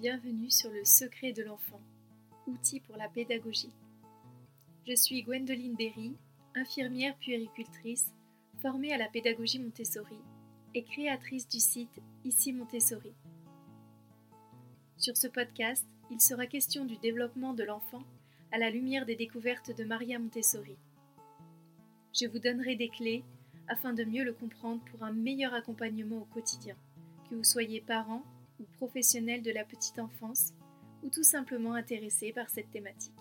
bienvenue sur le secret de l'enfant, outil pour la pédagogie. Je suis Gwendoline Berry, infirmière puéricultrice, formée à la pédagogie Montessori et créatrice du site Ici Montessori. Sur ce podcast, il sera question du développement de l'enfant à la lumière des découvertes de Maria Montessori. Je vous donnerai des clés afin de mieux le comprendre pour un meilleur accompagnement au quotidien, que vous soyez parent ou professionnel de la petite enfance ou tout simplement intéressé par cette thématique.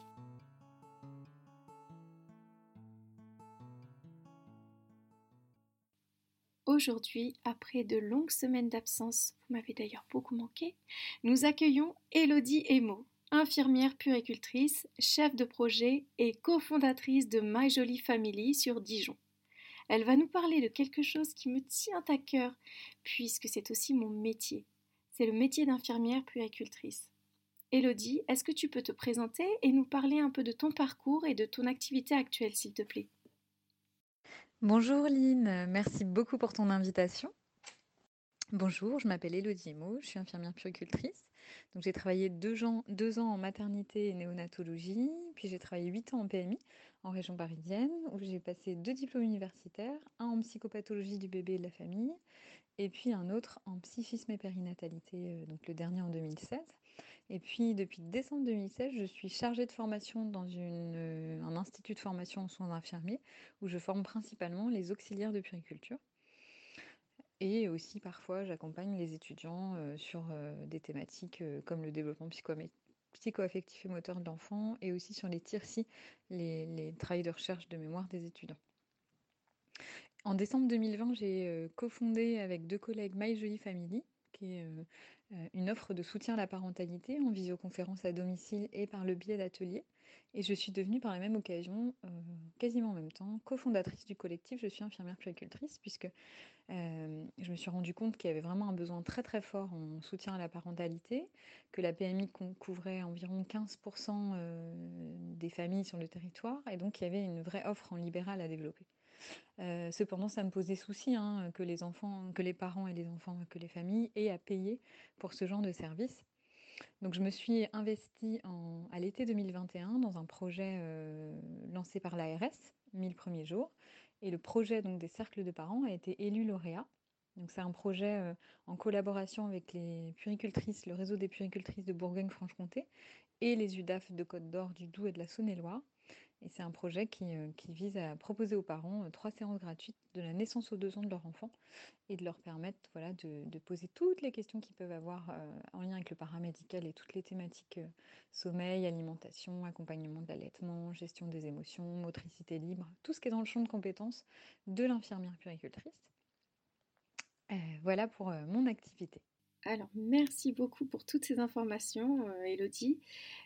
Aujourd'hui, après de longues semaines d'absence, vous m'avez d'ailleurs beaucoup manqué, nous accueillons Elodie Emo, infirmière puricultrice, chef de projet et cofondatrice de My Jolie Family sur Dijon. Elle va nous parler de quelque chose qui me tient à cœur, puisque c'est aussi mon métier. C'est le métier d'infirmière puéricultrice. Elodie, est-ce que tu peux te présenter et nous parler un peu de ton parcours et de ton activité actuelle, s'il te plaît? Bonjour Lynn, merci beaucoup pour ton invitation. Bonjour, je m'appelle Elodie Emo, je suis infirmière puricultrice. Donc j'ai travaillé deux ans, deux ans en maternité et néonatologie, puis j'ai travaillé huit ans en PMI en région parisienne, où j'ai passé deux diplômes universitaires, un en psychopathologie du bébé et de la famille, et puis un autre en psychisme et périnatalité, euh, donc le dernier en 2016. Et puis depuis décembre 2016, je suis chargée de formation dans euh, un institut de formation en soins infirmiers où je forme principalement les auxiliaires de puriculture. Et aussi parfois j'accompagne les étudiants euh, sur des thématiques comme le développement psycho-affectif et moteur de l'enfant et aussi sur les TIRCI, les, les de recherche de mémoire des étudiants. En décembre 2020, j'ai cofondé avec deux collègues My Jolie Family, qui est euh, une offre de soutien à la parentalité en visioconférence à domicile et par le biais d'ateliers. Et je suis devenue par la même occasion, euh, quasiment en même temps, cofondatrice du collectif Je suis infirmière puéricultrice, puisque euh, je me suis rendu compte qu'il y avait vraiment un besoin très très fort en soutien à la parentalité, que la PMI couvrait environ 15% des familles sur le territoire, et donc il y avait une vraie offre en libéral à développer. Euh, cependant, ça me posait souci hein, que les enfants, que les parents et les enfants, que les familles aient à payer pour ce genre de service. Donc, je me suis investie à l'été 2021 dans un projet euh, lancé par l'ARS, 1000 premiers jours. Et le projet donc, des cercles de parents a été élu lauréat. Donc, c'est un projet euh, en collaboration avec les puricultrices, le réseau des puricultrices de Bourgogne-Franche-Comté et les UDAF de Côte d'Or, du Doubs et de la Saône-et-Loire. Et c'est un projet qui, euh, vise à proposer aux parents euh, trois séances gratuites de la naissance aux deux ans de leur enfant et de leur permettre de, poser toutes les questions qu'ils peuvent avoir euh, en lien avec le paramédical et toutes les thématiques sommeil, alimentation, accompagnement de l'allaitement, gestion des émotions, motricité libre, tout ce qui est dans le champ de compétences de l'infirmière puricultrice. voilà pour mon activité. Alors, merci beaucoup pour toutes ces informations, euh, Elodie.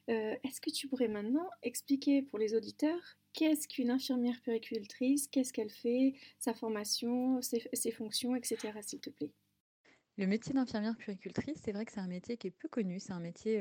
Euh, est-ce que tu pourrais maintenant expliquer pour les auditeurs qu'est-ce qu'une infirmière péricultrice, qu'est-ce qu'elle fait, sa formation, ses, fonctions, etc., s'il te plaît? Le métier d'infirmière puricultrice, c'est vrai que c'est un métier qui est peu connu. C'est un métier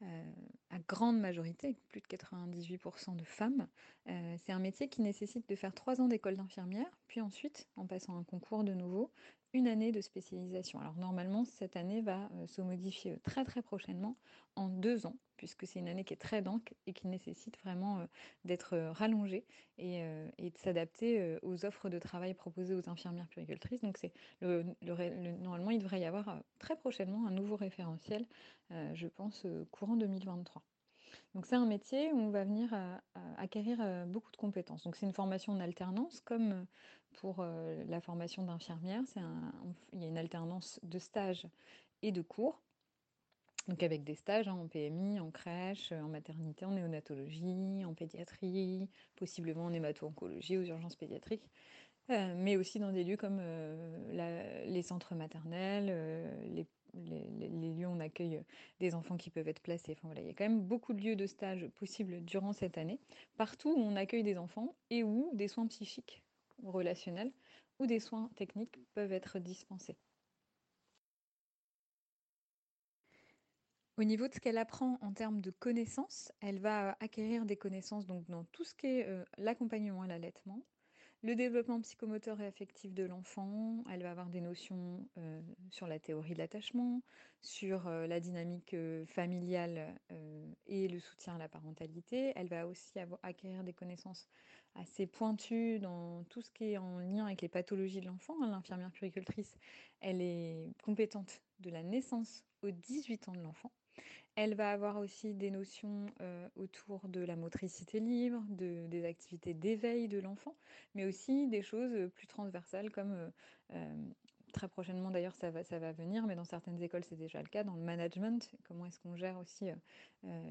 euh, à grande majorité, plus de 98% de femmes. c'est un métier qui nécessite de faire trois ans d'école d'infirmière, puis ensuite, en passant un concours de nouveau, une année de spécialisation. Alors normalement, cette année va euh, se modifier euh, très très prochainement en deux ans, puisque c'est une année qui est très dense et qui nécessite vraiment euh, d'être rallongée et, de s'adapter aux offres de travail proposées aux infirmières puricultrices. Donc c'est le, normalement, il devrait y avoir très prochainement un nouveau référentiel, je pense, courant 2023. Donc c'est un métier où on va venir acquérir beaucoup de compétences. Donc c'est une formation en alternance comme pour la formation d'infirmière. il y a une alternance de stage et de cours. Donc avec des stages hein, en PMI, en crèche, en maternité, en néonatologie, en pédiatrie, possiblement en hémato-oncologie, aux urgences pédiatriques, mais aussi dans des lieux comme les centres maternels, les lieux où on accueille des enfants qui peuvent être placés. Enfin, voilà, il y a quand même beaucoup de lieux de stage possibles durant cette année, partout où on accueille des enfants et où des soins psychiques relationnels ou des soins techniques peuvent être dispensés. Au niveau de ce qu'elle apprend en termes de connaissances, elle va acquérir des connaissances donc dans tout ce qui est euh, l'accompagnement à l'allaitement, Le développement psychomoteur et affectif de l'enfant, elle va avoir des notions euh, sur la théorie de l'attachement, sur euh, la dynamique euh, familiale et le soutien à la parentalité. Elle va aussi acquérir des connaissances assez pointues dans tout ce qui est en lien avec les pathologies de l'enfant. Hein. L'infirmière puricultrice, elle est compétente de la naissance aux 18 ans de l'enfant. Elle va avoir aussi des notions euh, autour de la motricité libre, de, des activités d'éveil de l'enfant, mais aussi des choses plus transversales comme euh, euh, très prochainement d'ailleurs ça va, ça va venir, mais dans certaines écoles c'est déjà le cas, dans le management, comment est-ce qu'on gère aussi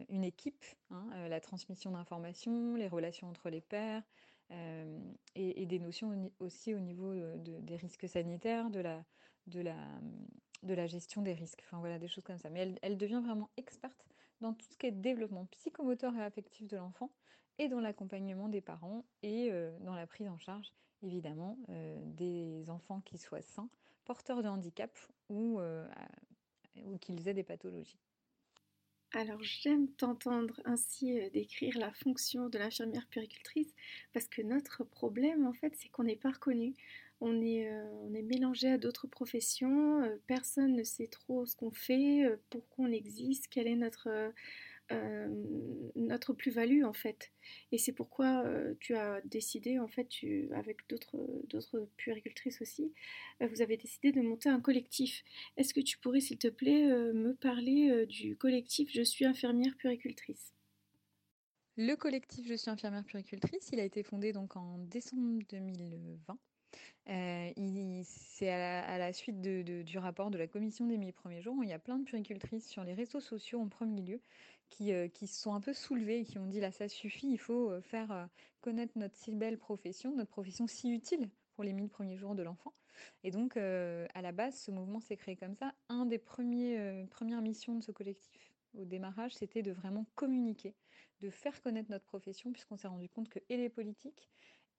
une équipe, hein, la transmission d'informations, les relations entre les pairs, et, des notions aussi au niveau des risques sanitaires, de la de la gestion des risques, enfin voilà, des choses comme ça. Mais elle, devient vraiment experte dans tout ce qui est développement psychomoteur et affectif de l'enfant et dans l'accompagnement des parents et euh, dans la prise en charge, évidemment, euh, des enfants qui soient sains, porteurs de handicap ou, euh, qu'ils aient des pathologies. Alors j'aime t'entendre ainsi décrire la fonction de l'infirmière puricultrice parce que notre problème en fait c'est qu'on n'est pas reconnu on est, euh, on est mélangé à d'autres professions, euh, personne ne sait trop ce qu'on fait, euh, pourquoi on existe, quelle est notre, plus-value en fait. Et c'est pourquoi tu as décidé, en fait, avec d'autres, puéricultrices aussi, vous avez décidé de monter un collectif. Est-ce que tu pourrais, s'il te plaît, me parler du collectif Je suis infirmière puéricultrice le collectif Je suis infirmière puricultrice, il a été fondé donc en décembre 2020 euh, c'est à, la suite du rapport de la commission des mille premiers jours. il y a plein de puricultrices sur les réseaux sociaux en premier lieu qui, euh, qui se sont un peu soulevées et qui ont dit là ça suffit, il faut euh, faire connaître notre si belle profession, notre profession si utile pour les mille premiers jours de l'enfant. Et donc à la base, ce mouvement s'est créé comme ça. Un des premiers, premières missions de ce collectif au démarrage, c'était de vraiment communiquer, de faire connaître notre profession, puisqu'on s'est rendu compte que et les politiques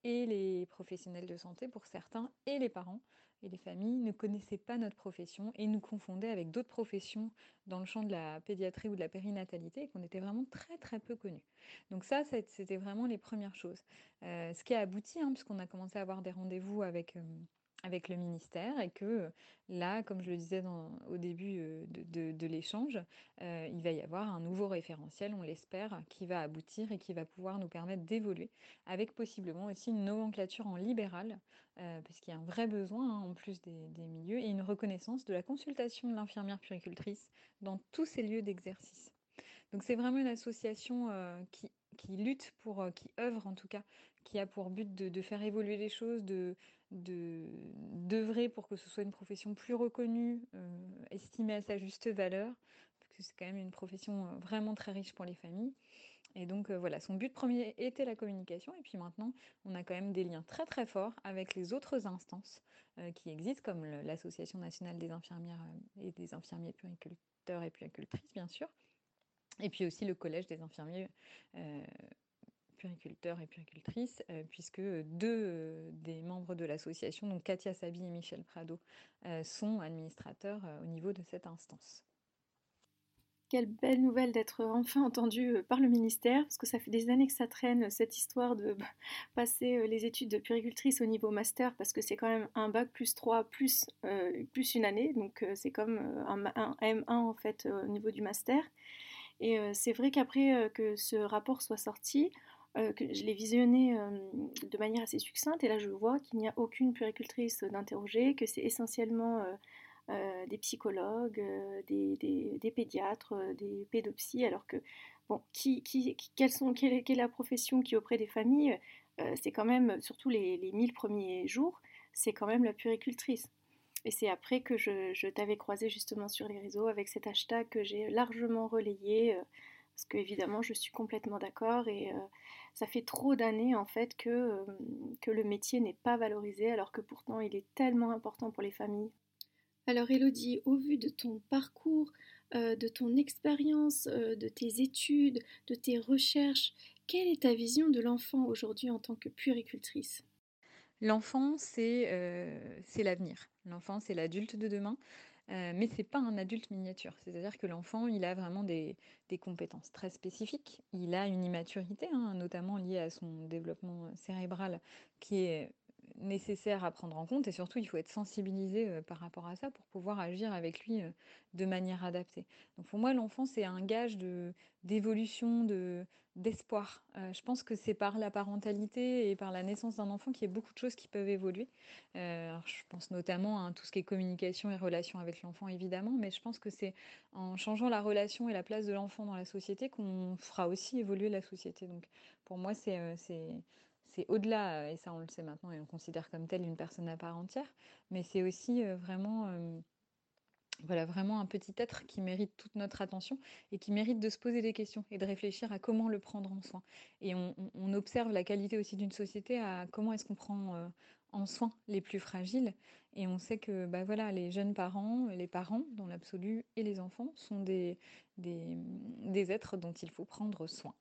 et les professionnels de santé pour certains, et les parents et les familles ne connaissaient pas notre profession et nous confondaient avec d'autres professions dans le champ de la pédiatrie ou de la périnatalité et qu'on était vraiment très très peu connus. Donc ça, c'était vraiment les premières choses. Euh, ce qui a abouti, hein, puisqu'on a commencé à avoir des rendez-vous avec... Euh, avec le ministère et que là, comme je le disais au début de, l'échange, il va y avoir un nouveau référentiel, on l'espère, qui va aboutir et qui va pouvoir nous permettre d'évoluer, avec possiblement aussi une nomenclature en libéral, parce qu'il y a un vrai besoin, hein, en plus des, milieux, et une reconnaissance de la consultation de l'infirmière puricultrice dans tous ces lieux d'exercice. Donc c'est vraiment une association qui qui lutte pour, qui œuvre en tout cas, qui a pour but de, de faire évoluer les choses, de, d'œuvrer pour que ce soit une profession plus reconnue, euh, estimée à sa juste valeur, parce que c'est quand même une profession euh, vraiment très riche pour les familles. Et donc euh, voilà, son but premier était la communication, et puis maintenant, on a quand même des liens très très forts avec les autres instances qui existent, comme l'Association nationale des infirmières et des infirmiers puriculteurs et puéricultrices, bien sûr, et puis aussi le Collège des infirmiers puriculteurs et puricultrices, euh, puisque deux euh, des membres de l'association, donc Katia Sabi et Michel Prado, euh, sont administrateurs au niveau de cette instance. Quelle belle nouvelle d'être enfin entendu par le ministère, parce que ça fait des années que ça traîne, cette histoire de bah, passer les études de puricultrice au niveau master, parce que c'est quand même un bac plus 3 plus, plus une année, donc c'est comme un, un, M1 en fait au niveau du master. Et c'est vrai qu'après que ce rapport soit sorti, euh, je l'ai visionné euh, de manière assez succincte et là je vois qu'il n'y a aucune puricultrice d'interroger, que c'est essentiellement euh, des psychologues, des, pédiatres, des pédopsies, alors que, bon, quelle, est la profession qui auprès des familles C'est quand même, surtout les, les 1000 premiers jours, c'est quand même la puricultrice. Et c'est après que je, je t'avais croisé justement sur les réseaux avec cet hashtag que j'ai largement relayé parce que évidemment je suis complètement d'accord et euh, ça fait trop d'années en fait que, euh, que le métier n'est pas valorisé alors que pourtant il est tellement important pour les familles. Alors Elodie, au vu de ton parcours, euh, de ton expérience, de tes études, de tes recherches, quelle est ta vision de l'enfant aujourd'hui en tant que puéricultrice? L'enfant, c'est l'avenir. L'enfant, c'est l'adulte de demain. Euh, mais c'est pas un adulte miniature. C'est-à-dire que l'enfant, il a vraiment des, compétences très spécifiques. Il a une immaturité, hein, notamment liée à son développement cérébral, qui est nécessaire à prendre en compte et surtout il faut être sensibilisé par rapport à ça pour pouvoir agir avec lui de manière adaptée. Donc pour moi l'enfant c'est un gage de d'évolution, de d'espoir. je pense que c'est par la parentalité et par la naissance d'un enfant qu'il y a beaucoup de choses qui peuvent évoluer. je pense notamment à tout ce qui est communication et relation avec l'enfant évidemment, mais je pense que c'est en changeant la relation et la place de l'enfant dans la société qu'on fera aussi évoluer la société. Donc pour moi c'est au-delà, et ça on le sait maintenant et on considère comme tel une personne à part entière, mais c'est aussi vraiment, voilà, vraiment un petit être qui mérite toute notre attention et qui mérite de se poser des questions et de réfléchir à comment le prendre en soin. Et on, observe la qualité aussi d'une société à comment est-ce qu'on prend en soin les plus fragiles. Et on sait que bah voilà, les jeunes parents, les parents dans l'absolu et les enfants sont des êtres dont il faut prendre soin.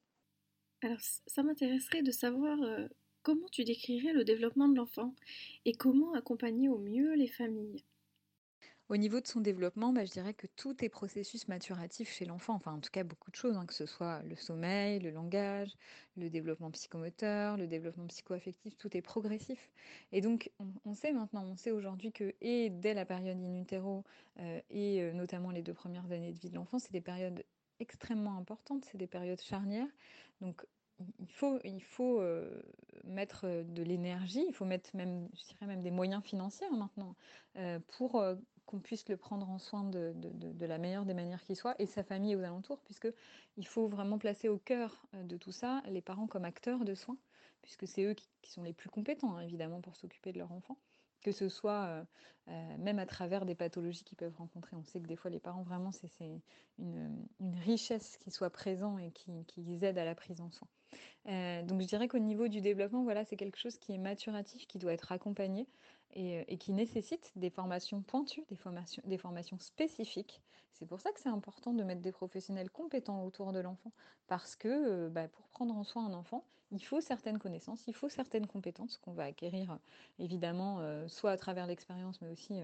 Alors, ça m'intéresserait de savoir Comment tu décrirais le développement de l'enfant et comment accompagner au mieux les familles? Au niveau de son développement, bah, je dirais que tout est processus maturatif chez l'enfant, enfin en tout cas beaucoup de choses, hein, que ce soit le sommeil, le langage, le développement psychomoteur, le développement psychoaffectif, tout est progressif. Et donc on, sait maintenant, on sait aujourd'hui que et dès la période in utero euh, et euh, notamment les deux premières années de vie de l'enfant, c'est des périodes extrêmement importantes, c'est des périodes charnières. Donc il faut, il faut euh, mettre euh, de l'énergie, il faut mettre même, je dirais même des moyens financiers hein, maintenant euh, pour qu'on puisse le prendre en soin de, de, la meilleure des manières qui soit et sa famille aux alentours, puisque il faut vraiment placer au cœur de tout ça les parents comme acteurs de soins, puisque c'est eux qui, sont les plus compétents hein, évidemment pour s'occuper de leur enfant que ce soit même à travers des pathologies qu'ils peuvent rencontrer. On sait que des fois, les parents, vraiment, c'est une, richesse qui soit présent et qui, qui les aide à la prise en soin. donc je dirais qu'au niveau du développement, voilà, c'est quelque chose qui est maturatif, qui doit être accompagné et, qui nécessite des formations pointues, des formations, des formations spécifiques. C'est pour ça que c'est important de mettre des professionnels compétents autour de l'enfant, parce que bah, pour prendre en soin un enfant, il faut certaines connaissances, il faut certaines compétences qu'on va acquérir évidemment soit à travers l'expérience, mais aussi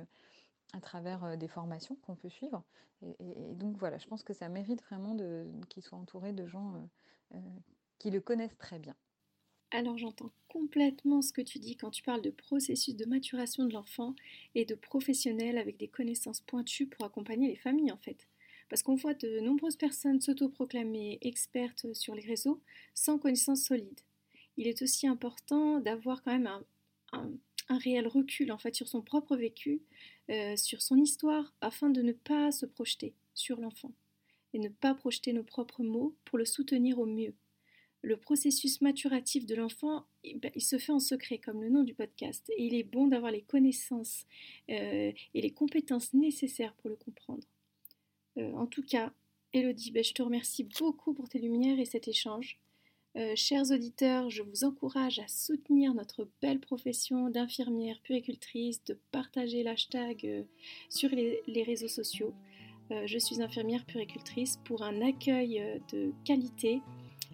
à travers des formations qu'on peut suivre. Et, donc voilà, je pense que ça mérite vraiment qu'il soit entouré de gens qui le connaissent très bien. Alors j'entends complètement ce que tu dis quand tu parles de processus de maturation de l'enfant et de professionnels avec des connaissances pointues pour accompagner les familles en fait. Parce qu'on voit de nombreuses personnes s'autoproclamer expertes sur les réseaux sans connaissances solides. Il est aussi important d'avoir quand même un, réel recul en fait sur son propre vécu, euh, sur son histoire, afin de ne pas se projeter sur l'enfant et ne pas projeter nos propres mots pour le soutenir au mieux le processus maturatif de l'enfant, eh ben, il se fait en secret, comme le nom du podcast, et il est bon d'avoir les connaissances euh, et les compétences nécessaires pour le comprendre. Euh, en tout cas, Elodie, ben, je te remercie beaucoup pour tes lumières et cet échange. Euh, chers auditeurs, je vous encourage à soutenir notre belle profession d'infirmière puricultrice, de partager l'hashtag sur les, les, réseaux sociaux. je suis infirmière puricultrice pour un accueil de qualité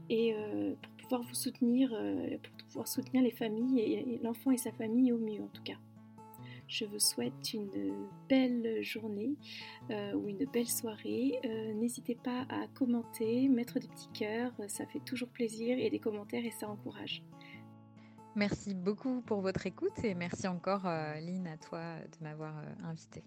et euh, pour pouvoir vous soutenir, euh, pour pouvoir soutenir les familles et, l'enfant et sa famille au mieux en tout cas. Je vous souhaite une belle journée euh, ou une belle soirée. N'hésitez pas à commenter, mettre des petits cœurs, ça fait toujours plaisir et des commentaires et ça encourage. Merci beaucoup pour votre écoute et merci encore Lynn à toi de m'avoir invité.